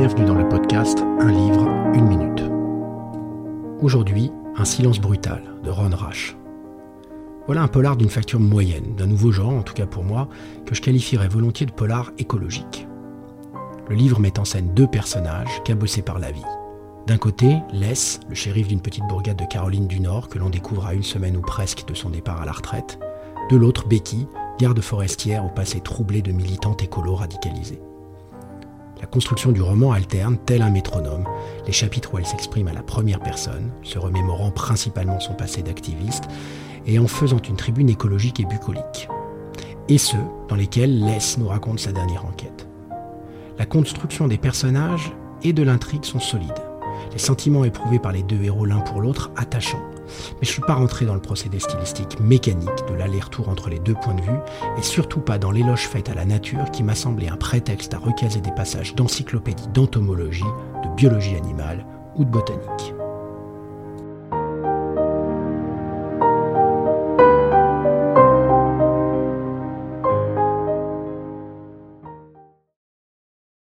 bienvenue dans le podcast Un livre, une minute. Aujourd'hui, Un silence brutal de Ron Rash. Voilà un polar d'une facture moyenne, d'un nouveau genre, en tout cas pour moi, que je qualifierais volontiers de polar écologique. Le livre met en scène deux personnages cabossés par la vie. D'un côté, Les, le shérif d'une petite bourgade de Caroline du Nord que l'on découvre à une semaine ou presque de son départ à la retraite. De l'autre, Becky, garde forestière au passé troublé de militantes écolo radicalisées. La construction du roman alterne, tel un métronome, les chapitres où elle s'exprime à la première personne, se remémorant principalement son passé d'activiste, et en faisant une tribune écologique et bucolique. Et ceux dans lesquels Les nous raconte sa dernière enquête. La construction des personnages et de l'intrigue sont solides. Les sentiments éprouvés par les deux héros l'un pour l'autre attachants. Mais je ne suis pas rentré dans le procédé stylistique mécanique de l'aller-retour entre les deux points de vue, et surtout pas dans l'éloge faite à la nature qui m'a semblé un prétexte à recaser des passages d'encyclopédie d'entomologie, de biologie animale ou de botanique.